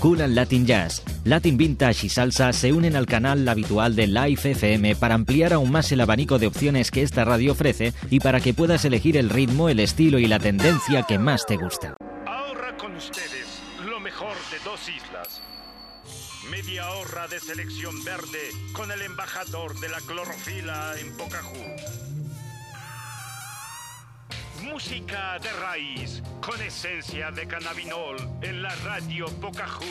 Cool and Latin Jazz, Latin Vintage y Salsa se unen al canal habitual de Live FM para ampliar aún más el abanico de opciones que esta radio ofrece y para que puedas elegir el ritmo, el estilo y la tendencia que más te gusta. Ahora con ustedes, lo mejor de dos islas. Media hora de selección verde con el embajador de la clorofila en Pocahú. Música de raíz con esencia de cannabinol en la radio Pocahú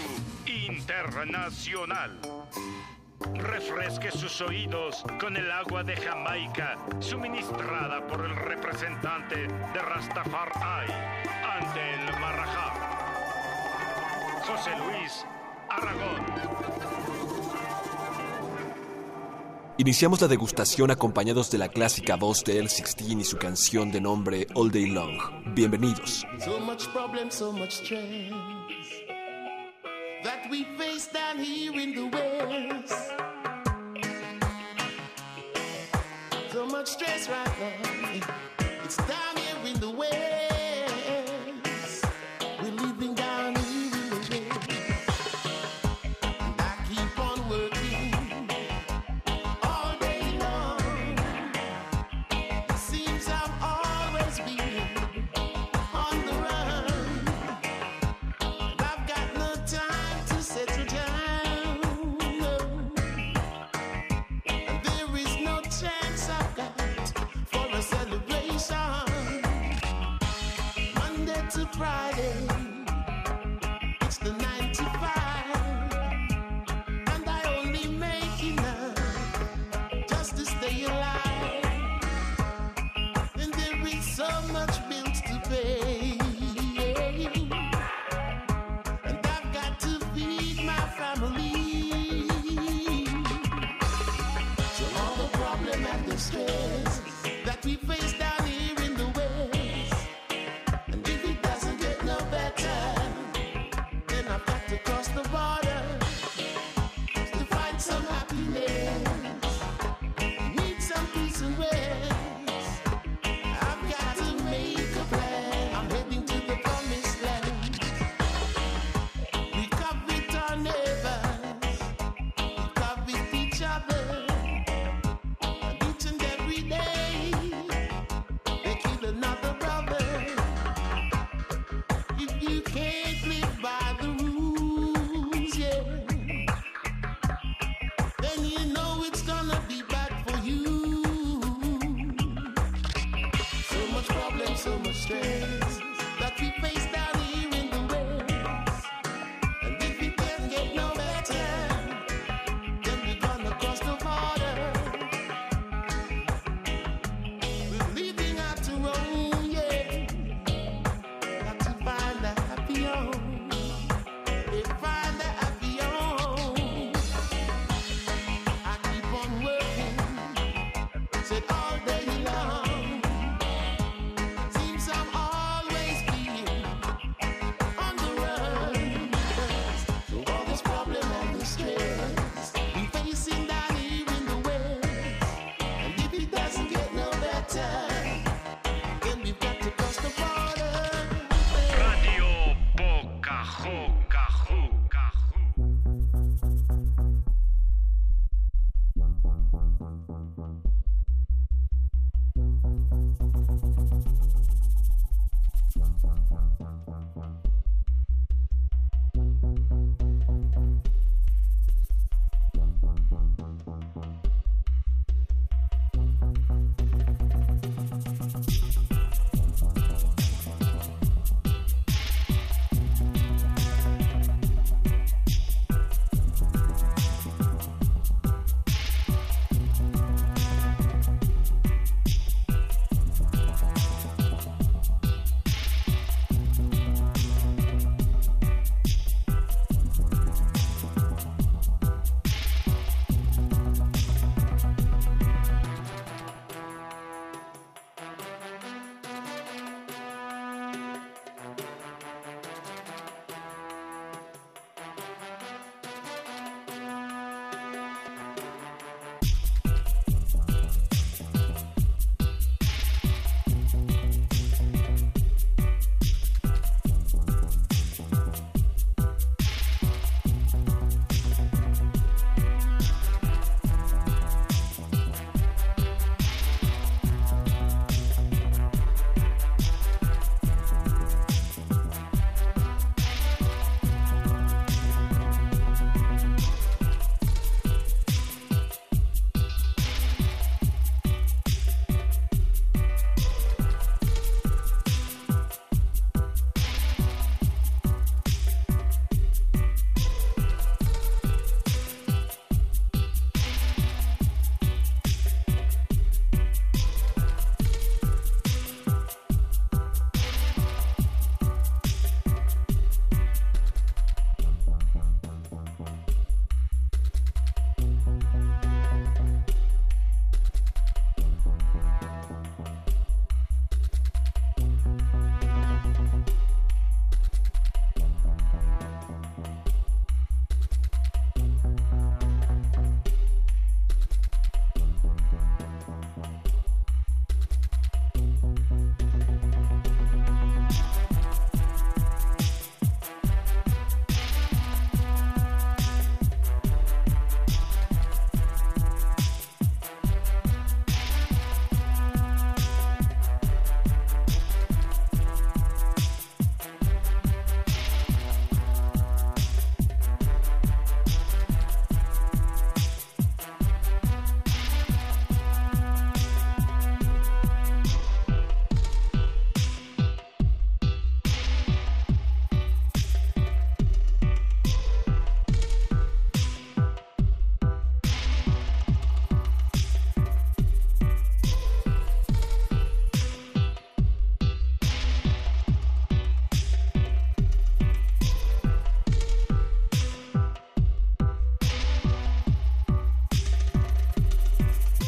Internacional. Refresque sus oídos con el agua de Jamaica suministrada por el representante de Rastafari ante el Marajá. José Luis Aragón. Iniciamos la degustación acompañados de la clásica voz de L16 y su canción de nombre All Day Long. Bienvenidos. So much problem, so much stress that we face down here in the West. So much stress right now. It's down here in the West.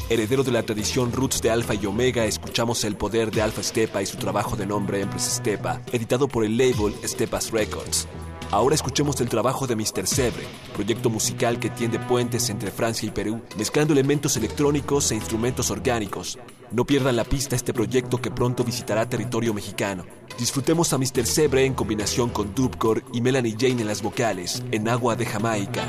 Heredero de la tradición roots de Alfa y Omega, escuchamos el poder de Alfa Estepa y su trabajo de nombre Empress Estepa, editado por el label Estepas Records. Ahora escuchemos el trabajo de Mr. Sebre, proyecto musical que tiende puentes entre Francia y Perú, mezclando elementos electrónicos e instrumentos orgánicos. No pierdan la pista este proyecto que pronto visitará territorio mexicano. Disfrutemos a Mr. Sebre en combinación con Dubcore y Melanie Jane en las vocales, en Agua de Jamaica.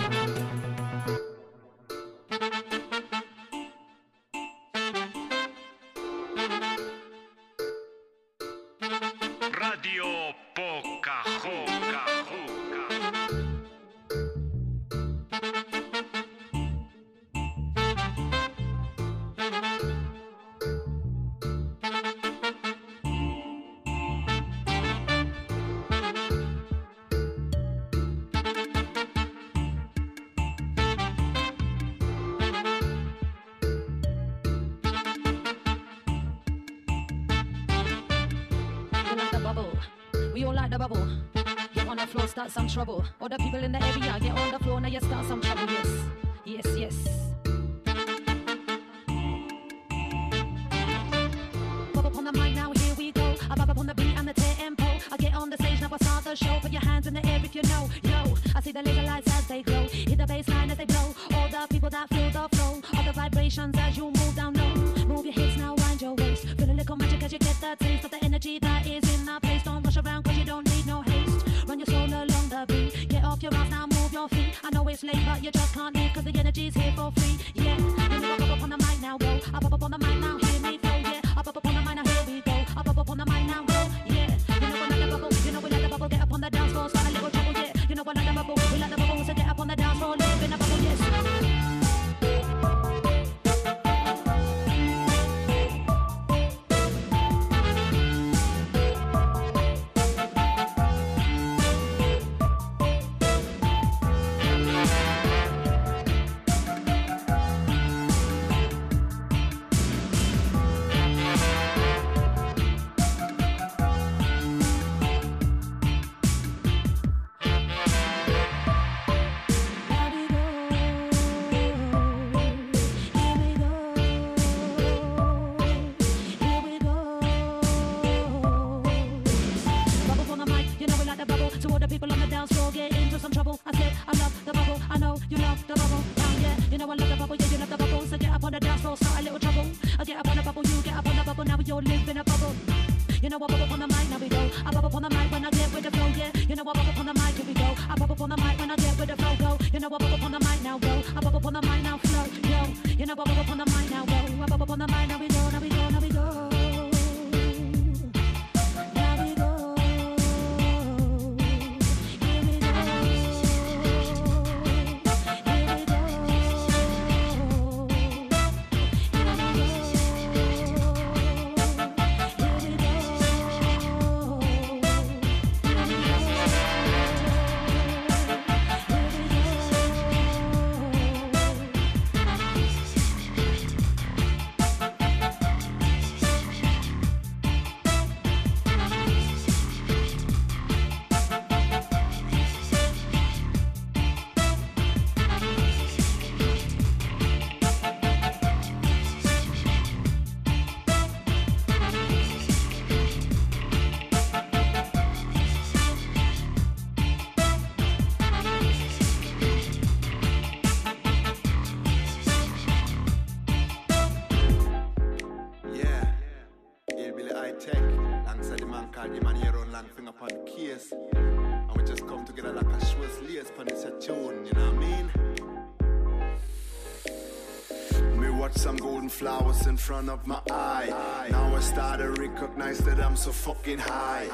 front of my eye. Now I start to recognize that I'm so fucking high.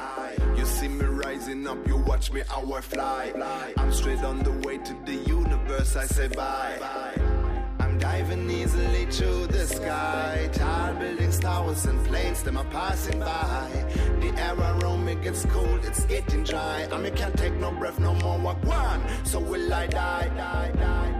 You see me rising up, you watch me how I fly. I'm straight on the way to the universe, I say bye. I'm diving easily to the sky. Tall buildings, towers, and planes, them are passing by. The air around me gets cold, it's getting dry. I mean, can't take no breath no more, walk one, so will I die, die, die.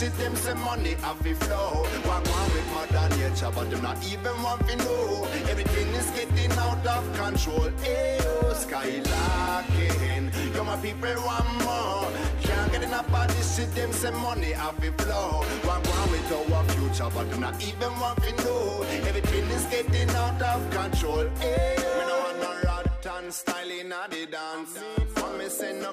Shit, them say money have to flow. Walk on with mother nature, but them not even want to know. Everything is getting out of control. Ayo, skylarking. Yo, my people want more. Can't get enough of this shit, them say money have to flow. Walk on with our future, but them not even want to know. Everything is getting out of control. Ayo, no want no rotten style in the dance. For me say no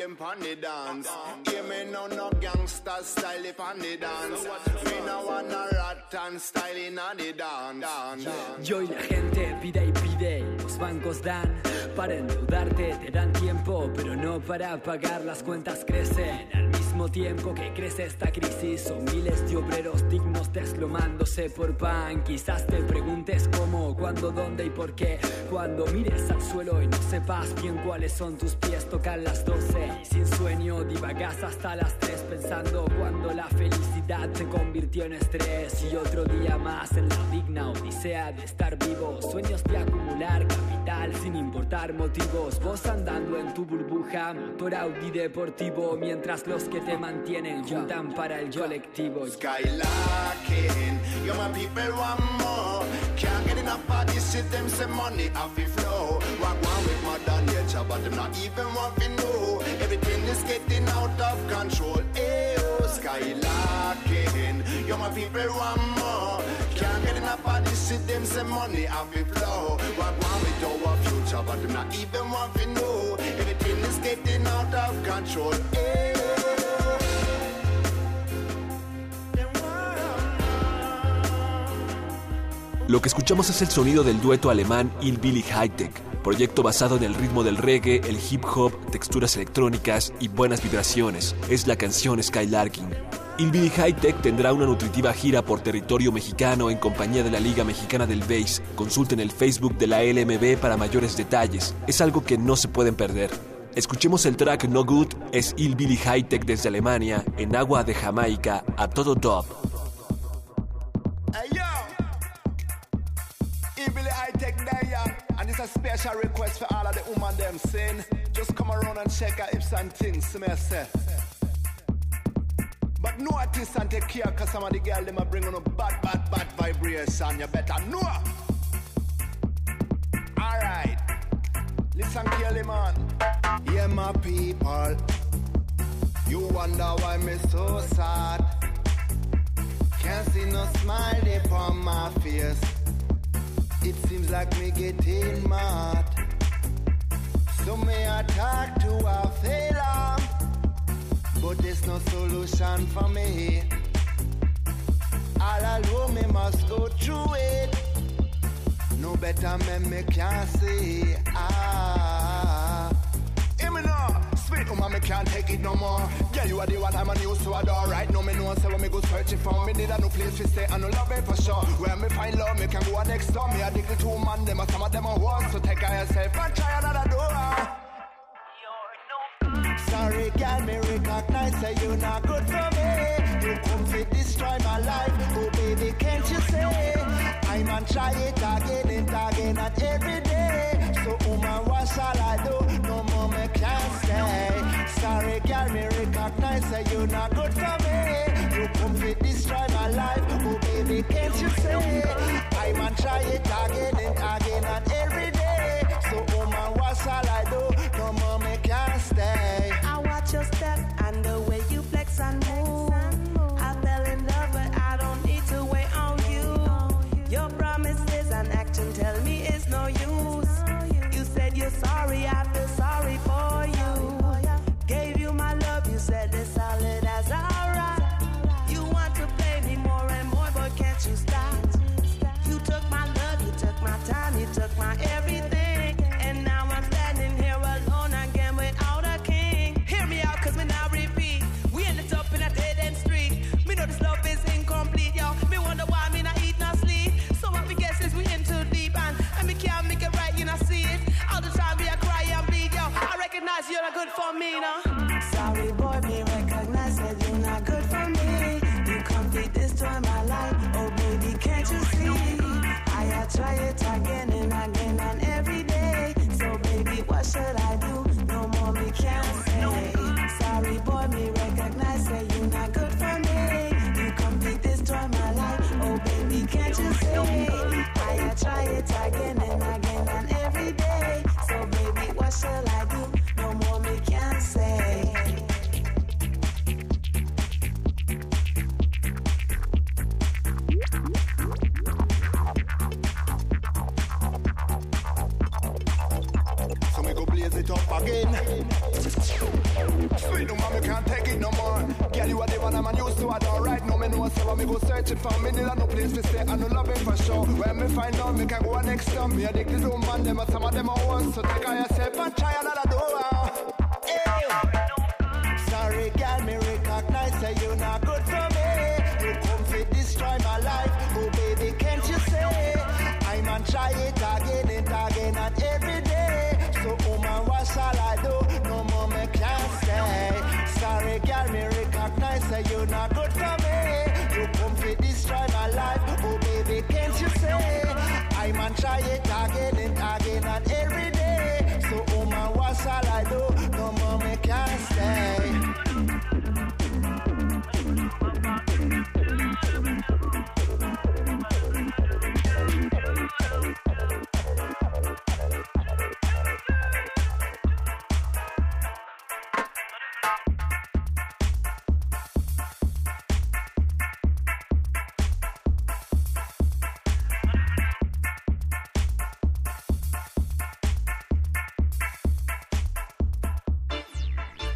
them pon the dance. Hear me no no gangster style if on the dance. Me no want no rotten style in the dance. Yo la gente pide y pide, los bancos dan para endeudarte, te dan tiempo, pero no para pagar las cuentas crecen. Al mismo tiempo que crece esta crisis, son miles de obreros dignos desplomándose por pan. Quizás te preguntes cómo, cuándo, dónde y por qué. Cuando mires al suelo y no sepas bien cuáles son tus pies, tocan las 12 y sin sueño divagas hasta las 3 pensando cuando la felicidad se convirtió en estrés y otro día más en la digna odisea de estar vivo. Sueños de acumular capital sin importar motivos. Vos andando en tu burbuja, motor Audi deportivo, mientras los que te mantienen juntan para el colectivo. Skylarking, yo my people want more. Can't get enough of this shit, them say money have to flow. Walk one with mother nature, but them not even want to know. Everything is getting out of control. Ayo, skylarking, yo my people want more. Can't get enough of this shit, them say money have to flow. Walk one with our Lo que escuchamos es el sonido del dueto alemán Hillbilly High Tech, proyecto basado en el ritmo del reggae, el hip hop, texturas electrónicas y buenas vibraciones. Es la canción Skylarking. Hillbilly High Tech tendrá una nutritiva gira por territorio mexicano en compañía de la Liga Mexicana del Bass. Consulten el Facebook de la LMB para mayores detalles. Es algo que no se pueden perder. Escuchemos el track No Good, es Hillbilly High Tech desde Alemania, en agua de Jamaica, a todo sin. Just come around and check. But no artist and take care, cause some of the girl them bring on a bad, bad, bad vibration. You better know. Alright. Listen carefully, man. Yeah, my people. You wonder why me so sad. Can't see no smile upon my face. It seems like me getting mad. So may I talk to a failure, but there's no solution for me. All alone me must go through it. No better man me can't see. Ah. Hear me sweet woman, me can't take it no more. Yeah, you are the one I'm a used to adore. Right now, me know say when me go searching for me, need a new place to stay and no love it for sure. Where me find love, me can go next door. Me a dickle two man, them a some of them a horse. So take care of yourself and try another door. Oh, Sorry, girl, me recognize that you're not good for me. You come to destroy my life, oh baby, can't you say? I'm on try it again and again and every day. So, woman, what shall I do? No more me can't stay. Sorry, girl, me recognize that you're not good for me. You come to destroy my life, oh baby, can't you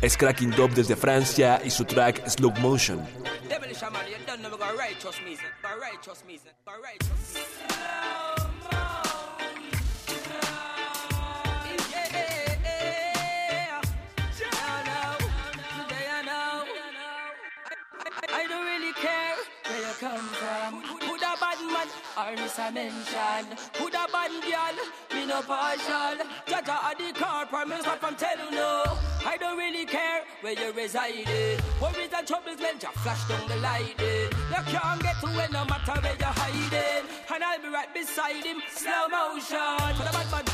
es Cracking Dub desde Francia y su track Slow Motion. come from. Who, who, bad man or a mention? Who da bad girl no partial. Jaja at the car, promise what I'm telling you. I don't really care where you reside. Worries and troubles, men just flash down the light. You can't get to it no matter where you're hiding. And I'll be right beside him, slow motion. For the man, bad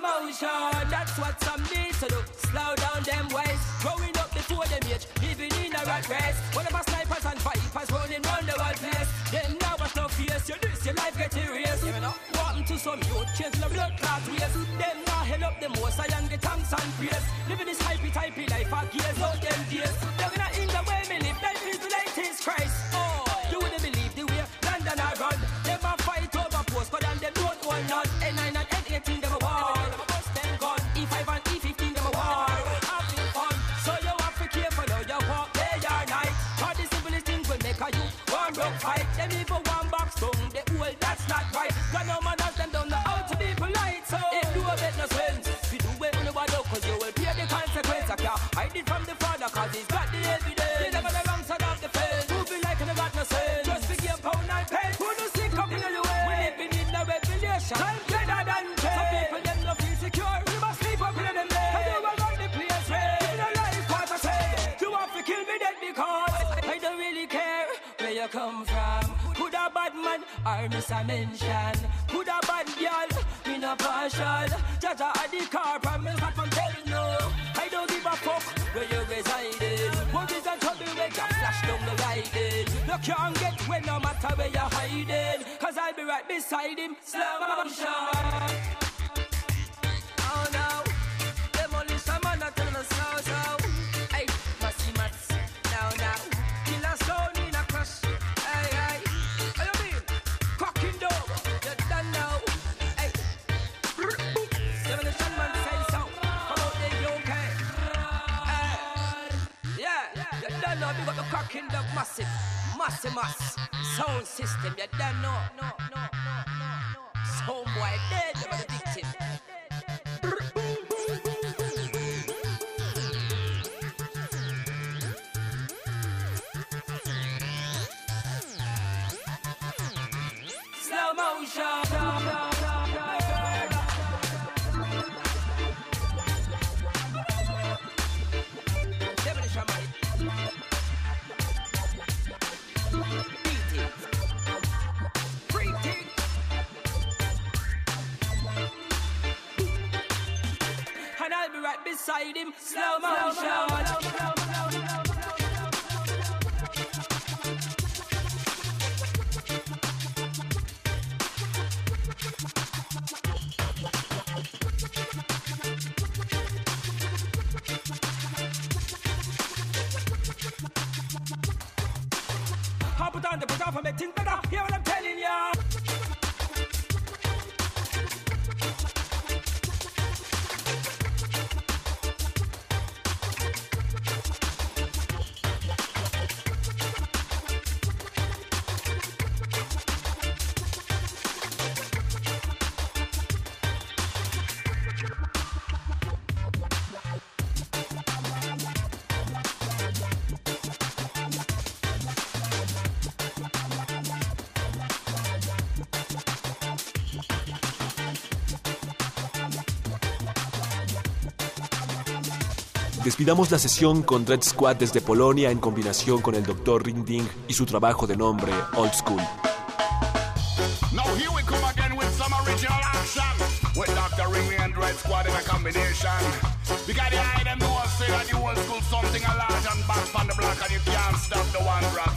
motion. That's what some need to do. Slow down them ways. Growing up before them age, living in a rat race. Whatever snipers and vipers running round the world place. Them now was no fears. You this, your life get erased. You know, walking to some youth, changing the blood clot ways. Them now hell up the most, I am the thanks and praise. Living this hypey typey life, I gears out them days. Living in the way me live, life is the latest Christ. No man of them know how to be polite. So if you a bet no sense, if you do it on the water, cause you will pay the consequence. I can't hide it from the father, cause he's got the evidence. You never the wrong side of the fence. Moving like you got no sense. Just for game pound and pen. Who do stick up in the way? We living in the revelation. Time better than ten. Some people them no feel secure. You must sleep up in them bed. Cause you will run the place red. Give me the life what I say. You have to kill me dead because I don't really care where you come from. Could a bad man or miss a mention? Bad girl me no partial? Jaja at the car, promise what I'm telling you. I don't give a fuck where you residing. Worries and trouble when you flash down the lighting. You can't get away no matter where you're hiding. Cause I'll be right beside him. Motion. Oh massive. Massive mass. Sound system. You done know. No, no, no, no, no. Sound boy dead. Beside him. Slow motion. Despidamos la sesión con Dread Squad desde Polonia en combinación con el Dr. Ring Ding y su trabajo de nombre Old School. Now here we come again with some original action. With Dr. Ring and Red Squad in a combination. Because the eye them know say that the old school something a large and back from the block and you can't stop the one drop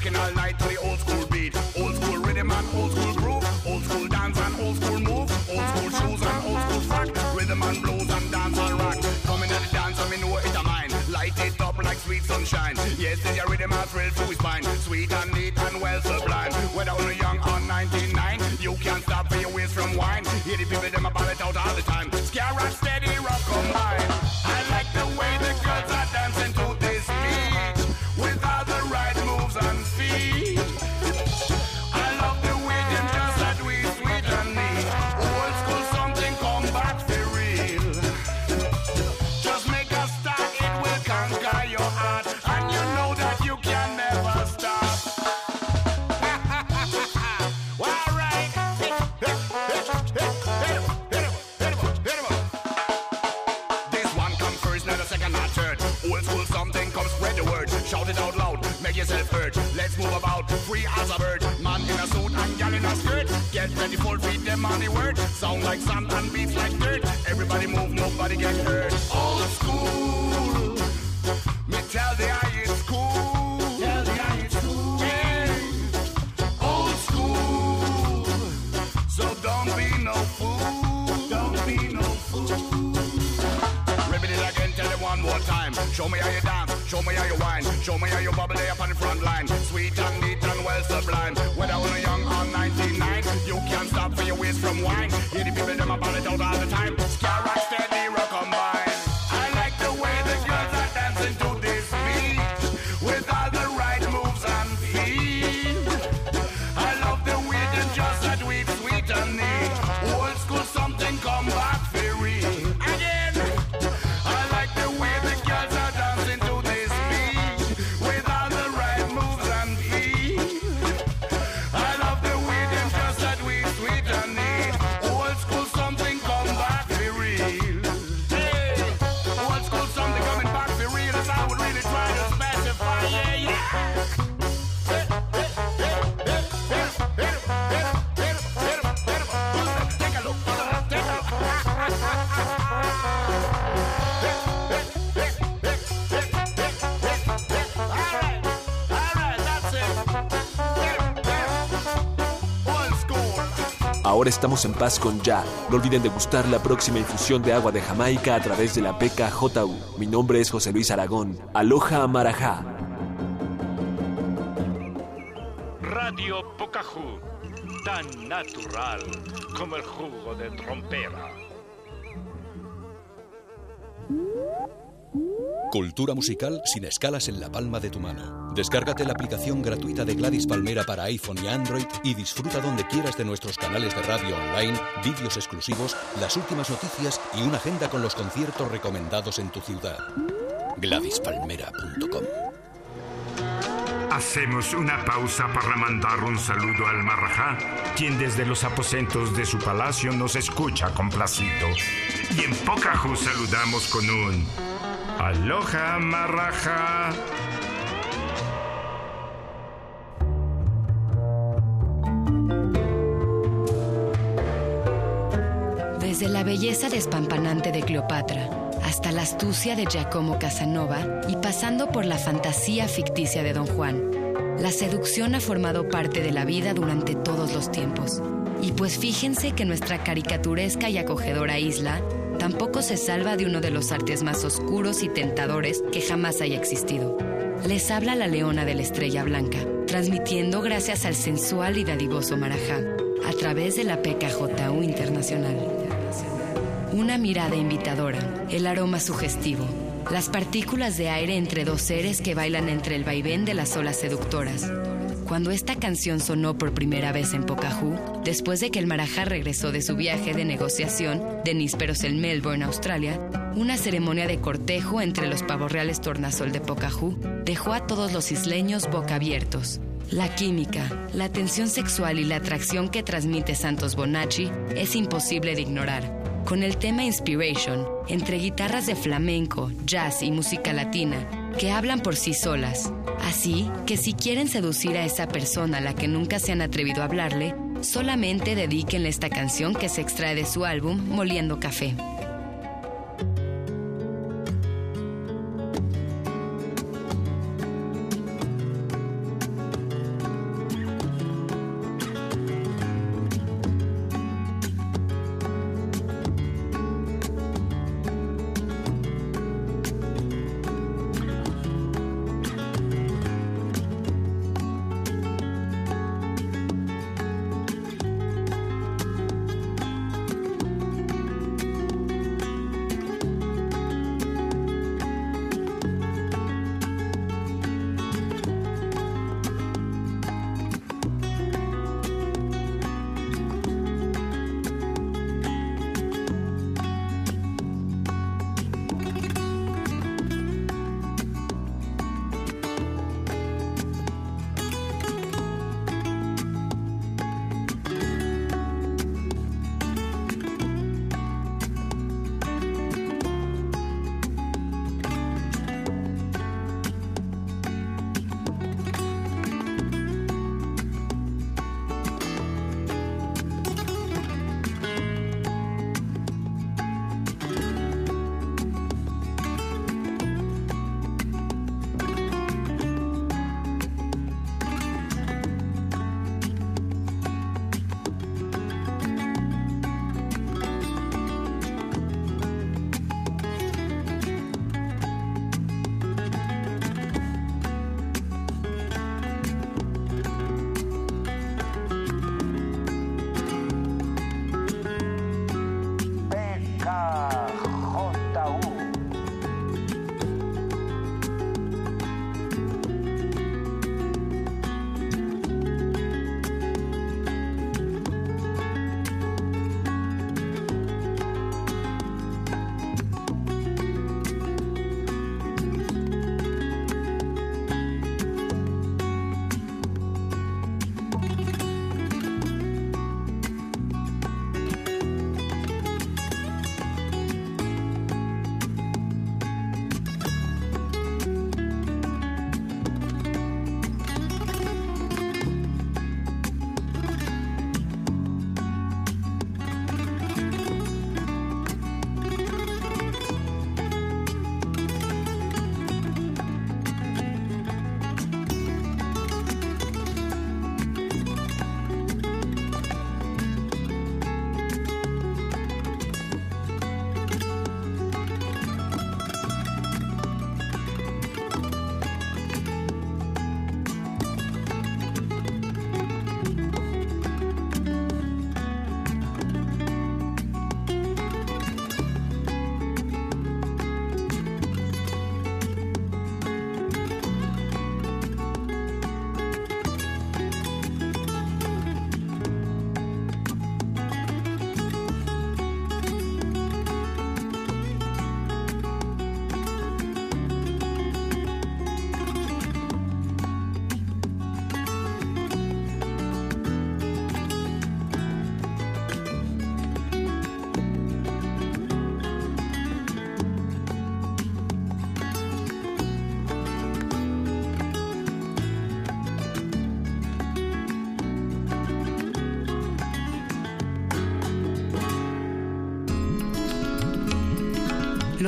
Rocking all night to the old school beat. Old school rhythm and old school groove. Old school dance and old school move. Old school shoes and old school frock. Rhythm and blues and dance and rock. Coming at the dance and me know it a mine. Light it up like sweet sunshine. Yes, this your rhythm and thrill to his spine. Sweet and neat and well sublime. Whether you're young or 99, you can't stop for your waist from wine. Hear the people them about it out all the time. Scare rock, steady rock combine. Show me how you dance, show me how you whine, show me how you bubble up on the front line. Sweet and neat and well sublime. Whether you're young or 99, you can't stop for your waist from wine. Hear the people them about it out all the time. Scare Estamos en paz con Ya. No olviden degustar la próxima infusión de agua de Jamaica a través de la PKJU. Mi nombre es José Luis Aragón. Aloha Marajá. Radio Pocahú, tan natural como el jugo de trompera. Cultura musical sin escalas en la palma de tu mano. Descárgate la aplicación gratuita de Gladys Palmera para iPhone y Android y disfruta donde quieras de nuestros canales de radio online, vídeos exclusivos, las últimas noticias y una agenda con los conciertos recomendados en tu ciudad. GladysPalmera.com Hacemos una pausa para mandar un saludo al Marajá, quien desde los aposentos de su palacio nos escucha complacido. Y en Pocahú saludamos con un Aloha Marajá. Desde la belleza despampanante de Cleopatra hasta la astucia de Giacomo Casanova y pasando por la fantasía ficticia de Don Juan, la seducción ha formado parte de la vida durante todos los tiempos. Y pues fíjense que nuestra caricaturesca y acogedora isla tampoco se salva de uno de los artes más oscuros y tentadores que jamás haya existido. Les habla la leona de la estrella blanca, transmitiendo gracias al sensual y dadivoso Marajá, a través de la PKJU Internacional. Una mirada invitadora, el aroma sugestivo, las partículas de aire entre dos seres que bailan entre el vaivén de las olas seductoras. Cuando esta canción sonó por primera vez en Pocahú, después de que el Marajá regresó de su viaje de negociación de nísperos en Melbourne, Australia, una ceremonia de cortejo entre los pavorreales tornasol de Pocahú dejó a todos los isleños boca abiertos. La química, la tensión sexual y la atracción que transmite Santos Bonacci es imposible de ignorar con el tema Inspiration, entre guitarras de flamenco, jazz y música latina, que hablan por sí solas. Así que si quieren seducir a esa persona a la que nunca se han atrevido a hablarle, solamente dedíquenle esta canción que se extrae de su álbum Moliendo Café.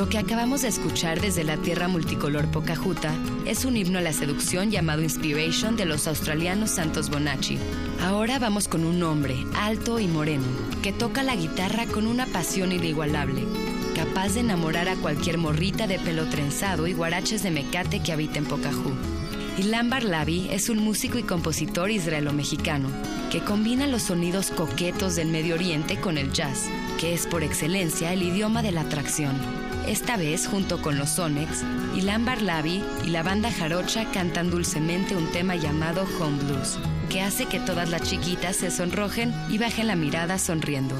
Lo que acabamos de escuchar desde la tierra multicolor Pocajuta es un himno a la seducción llamado Inspiration de los australianos Santos Bonacci. Ahora vamos con un hombre alto y moreno que toca la guitarra con una pasión inigualable, capaz de enamorar a cualquier morrita de pelo trenzado y guaraches de mecate que habita en Pocahú. Ilan Barlabi es un músico y compositor israelo-mexicano que combina los sonidos coquetos del Medio Oriente con el jazz, que es por excelencia el idioma de la atracción. Esta vez, junto con los Sonex, Ilan Barlabi y la banda Jarocha cantan dulcemente un tema llamado Home Blues, que hace que todas las chiquitas se sonrojen y bajen la mirada sonriendo.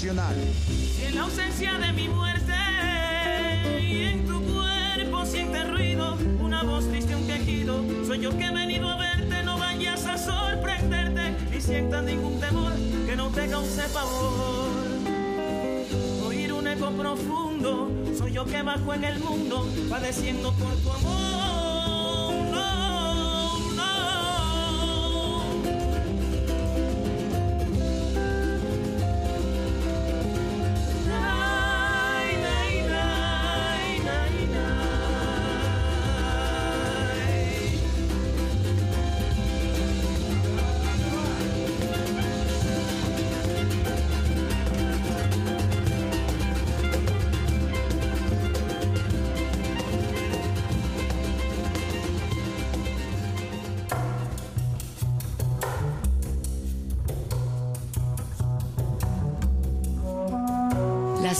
En la ausencia de mi muerte y en tu cuerpo siente ruido, una voz triste, un quejido, soy yo que he venido a verte, no vayas a sorprenderte ni sientas ningún temor que no te cause pavor. Oír un eco profundo, soy yo que bajo en el mundo, padeciendo por tu amor.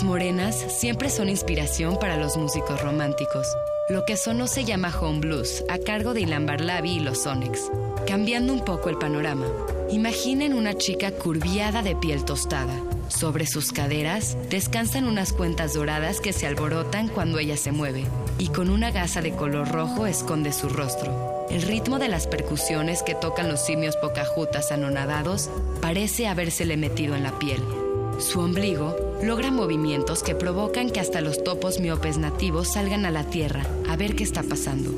Morenas siempre son inspiración para los músicos románticos. Lo que sonó se llama Home Blues, a cargo de Ilan Barlabi y los Sonex. Cambiando un poco el panorama, imaginen una chica curviada de piel tostada. Sobre sus caderas descansan unas cuentas doradas que se alborotan cuando ella se mueve, y con una gasa de color rojo esconde su rostro. El ritmo de las percusiones que tocan los simios pocajutas anonadados parece habérsele metido en la piel. Su ombligo logra movimientos que provocan que hasta los topos miopes nativos salgan a la tierra a ver qué está pasando.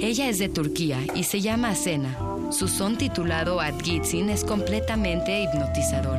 Ella es de Turquía y se llama Asena. Su son titulado Ad Gitsin es completamente hipnotizador.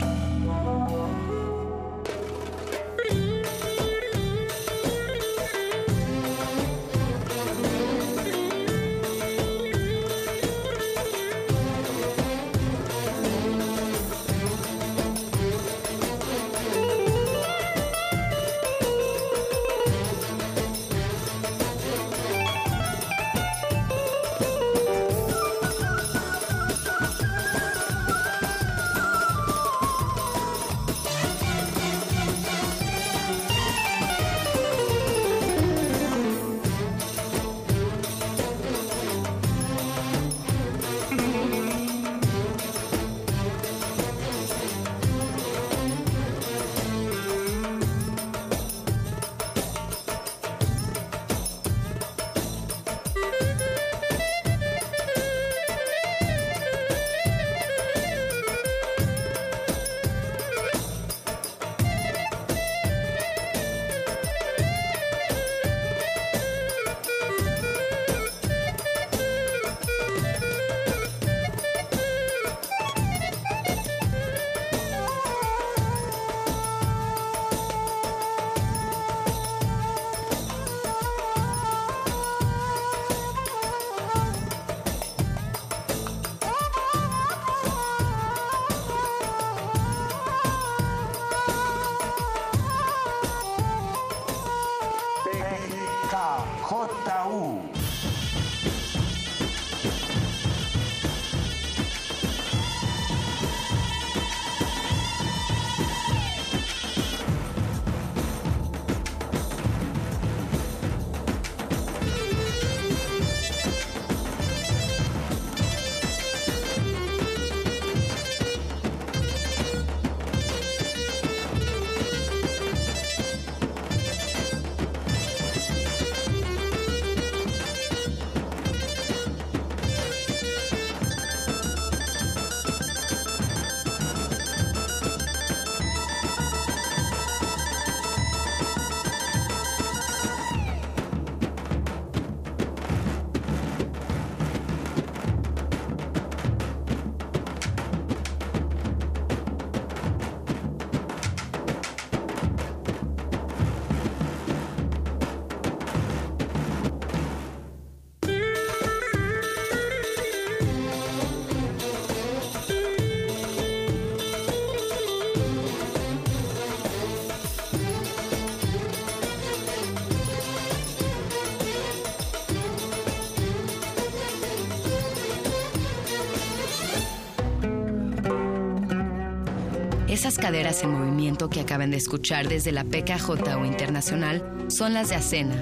Caderas en movimiento que acaban de escuchar desde la PKJ o internacional son las de Acena.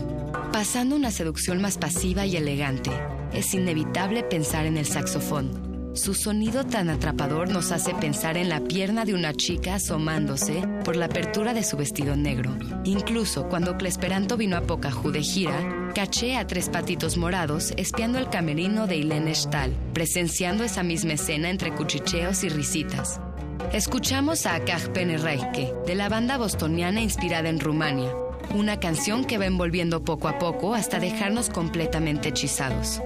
Pasando una seducción más pasiva y elegante, es inevitable pensar en el saxofón. Su sonido tan atrapador nos hace pensar en la pierna de una chica asomándose por la apertura de su vestido negro. Incluso cuando Clesperanto vino a Pocahú de gira, caché a tres patitos morados espiando el camerino de Ilene Stahl, presenciando esa misma escena entre cuchicheos y risitas. Escuchamos a Kajpene Reike, de la banda bostoniana inspirada en Rumania, una canción que va envolviendo poco a poco hasta dejarnos completamente hechizados.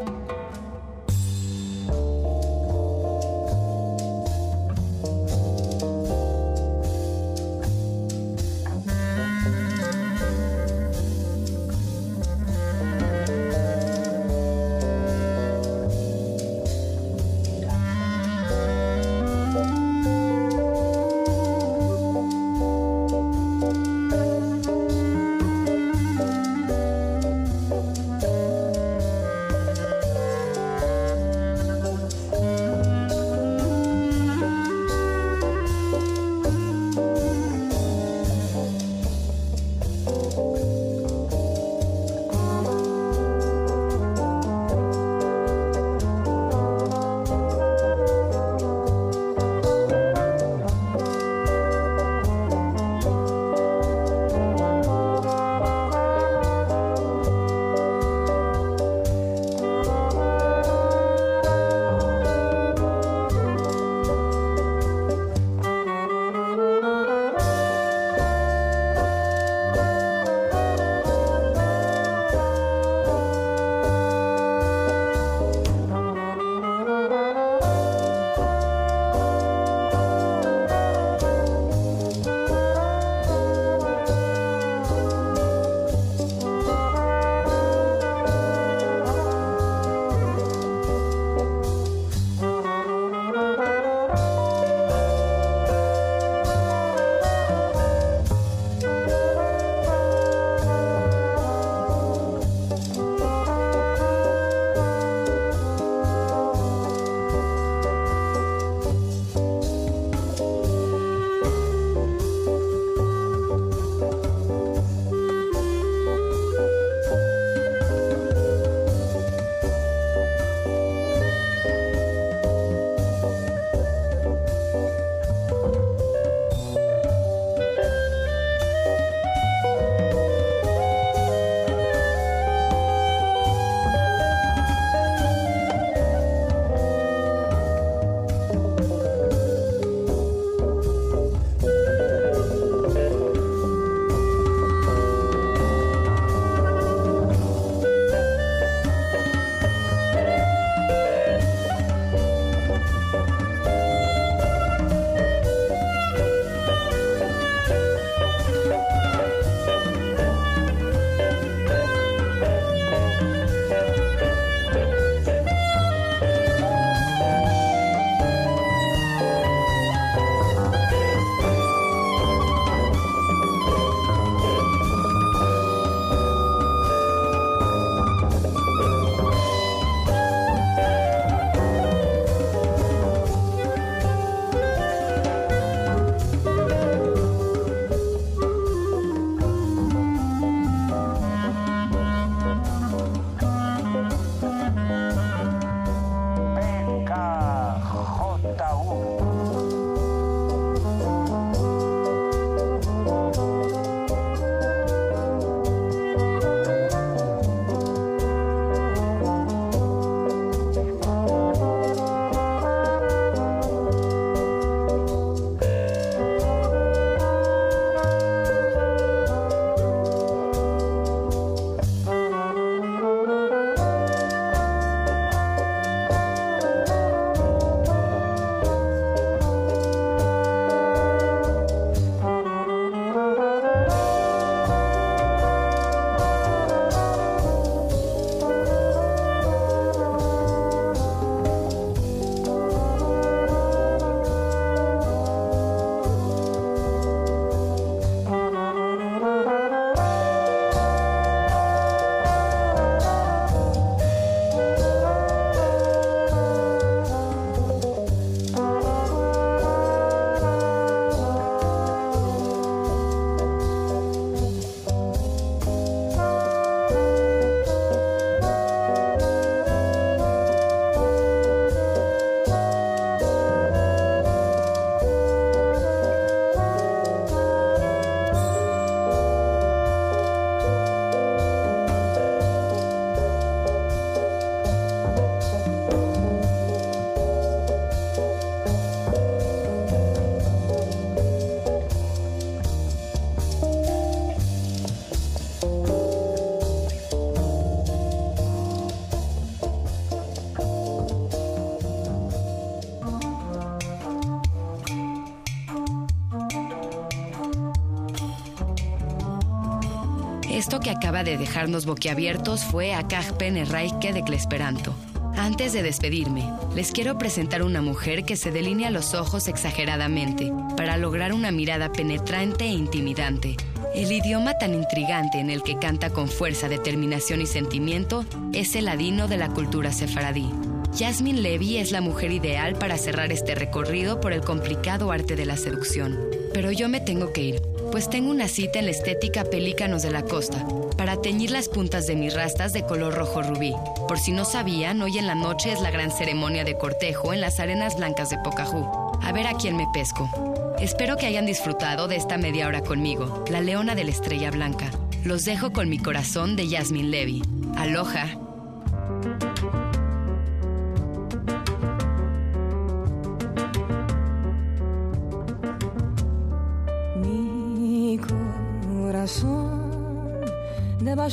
Esto que acaba de dejarnos boquiabiertos fue Akajpen Erraike de Clesperanto. Antes de despedirme, les quiero presentar una mujer que se delinea los ojos exageradamente para lograr una mirada penetrante e intimidante. El idioma tan intrigante en el que canta con fuerza, determinación y sentimiento es el ladino de la cultura sefaradí. Jasmine Levy es la mujer ideal para cerrar este recorrido por el complicado arte de la seducción. Pero yo me tengo que ir, pues tengo una cita en la estética Pelícanos de la Costa para teñir las puntas de mis rastas de color rojo rubí. Por si no sabían, hoy en la noche es la gran ceremonia de cortejo en las arenas blancas de Pocahú. A ver a quién me pesco. Espero que hayan disfrutado de esta media hora conmigo, la leona de la estrella blanca. Los dejo con mi corazón de Jasmine Levy. Aloha.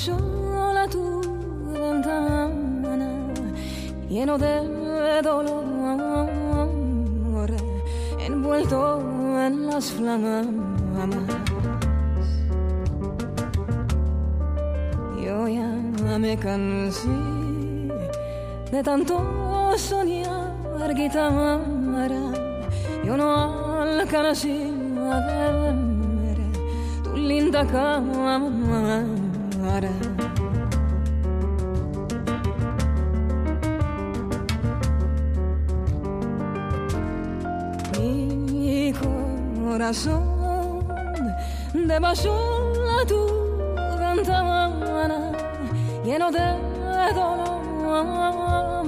Debajo la tu ventana, lleno de dolor, envuelto en las flamas. Yo ya me cansé de tanto soñar guitarra. Yo no alcancé a ver tu linda Mi corazón de tu ventana lleno de dolor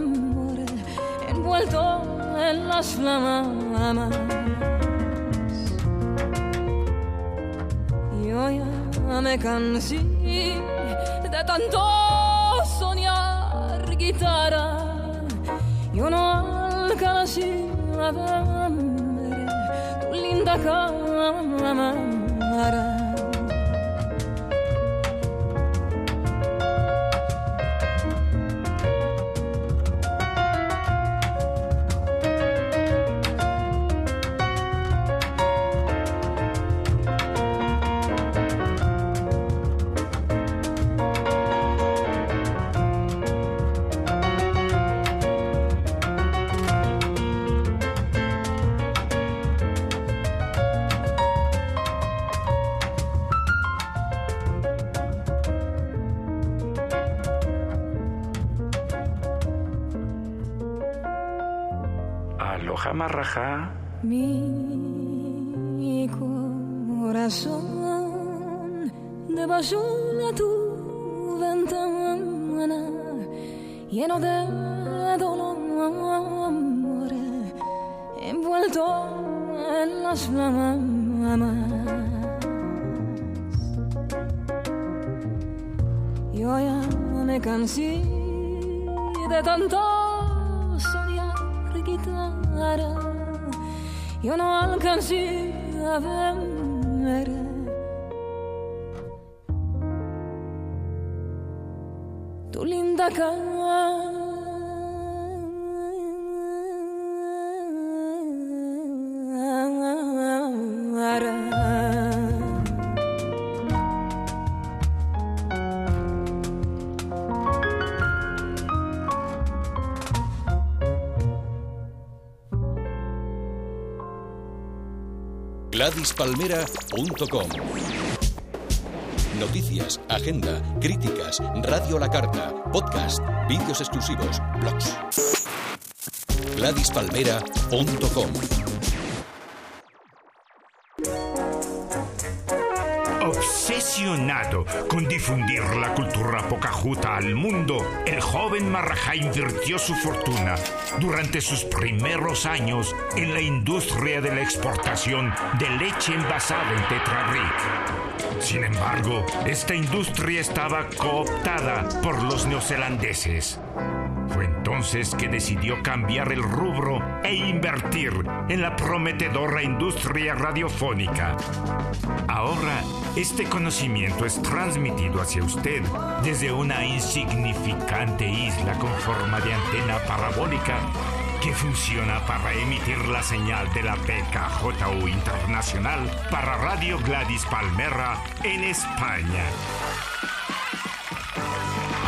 envuelto en las flamas me cansé de tanto soñar guitarra. Yo no alcancé a ver tu linda cámara Mi corazón de tu cara. GladysPalmera.com Noticias, agenda, críticas, radio la carta, podcast, vídeos exclusivos, blogs. GladysPalmera.com Obsesionado con difundir la cultura pocajuta al mundo, el joven Marrajá invirtió su fortuna durante sus primeros años en la industria de la exportación de leche envasada en Tetrabric. Sin embargo, esta industria estaba cooptada por los neozelandeses. Fue entonces que decidió cambiar el rubro e invertir en la prometedora industria radiofónica. Ahora, este conocimiento es transmitido hacia usted desde una insignificante isla con forma de antena parabólica que funciona para emitir la señal de la BKJU Internacional para Radio Gladys Palmera en España.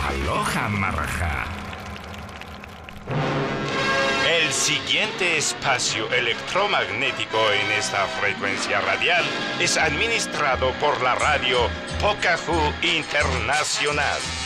Aloha, Marja. El siguiente espacio electromagnético en esta frecuencia radial es administrado por la radio Pocahú Internacional.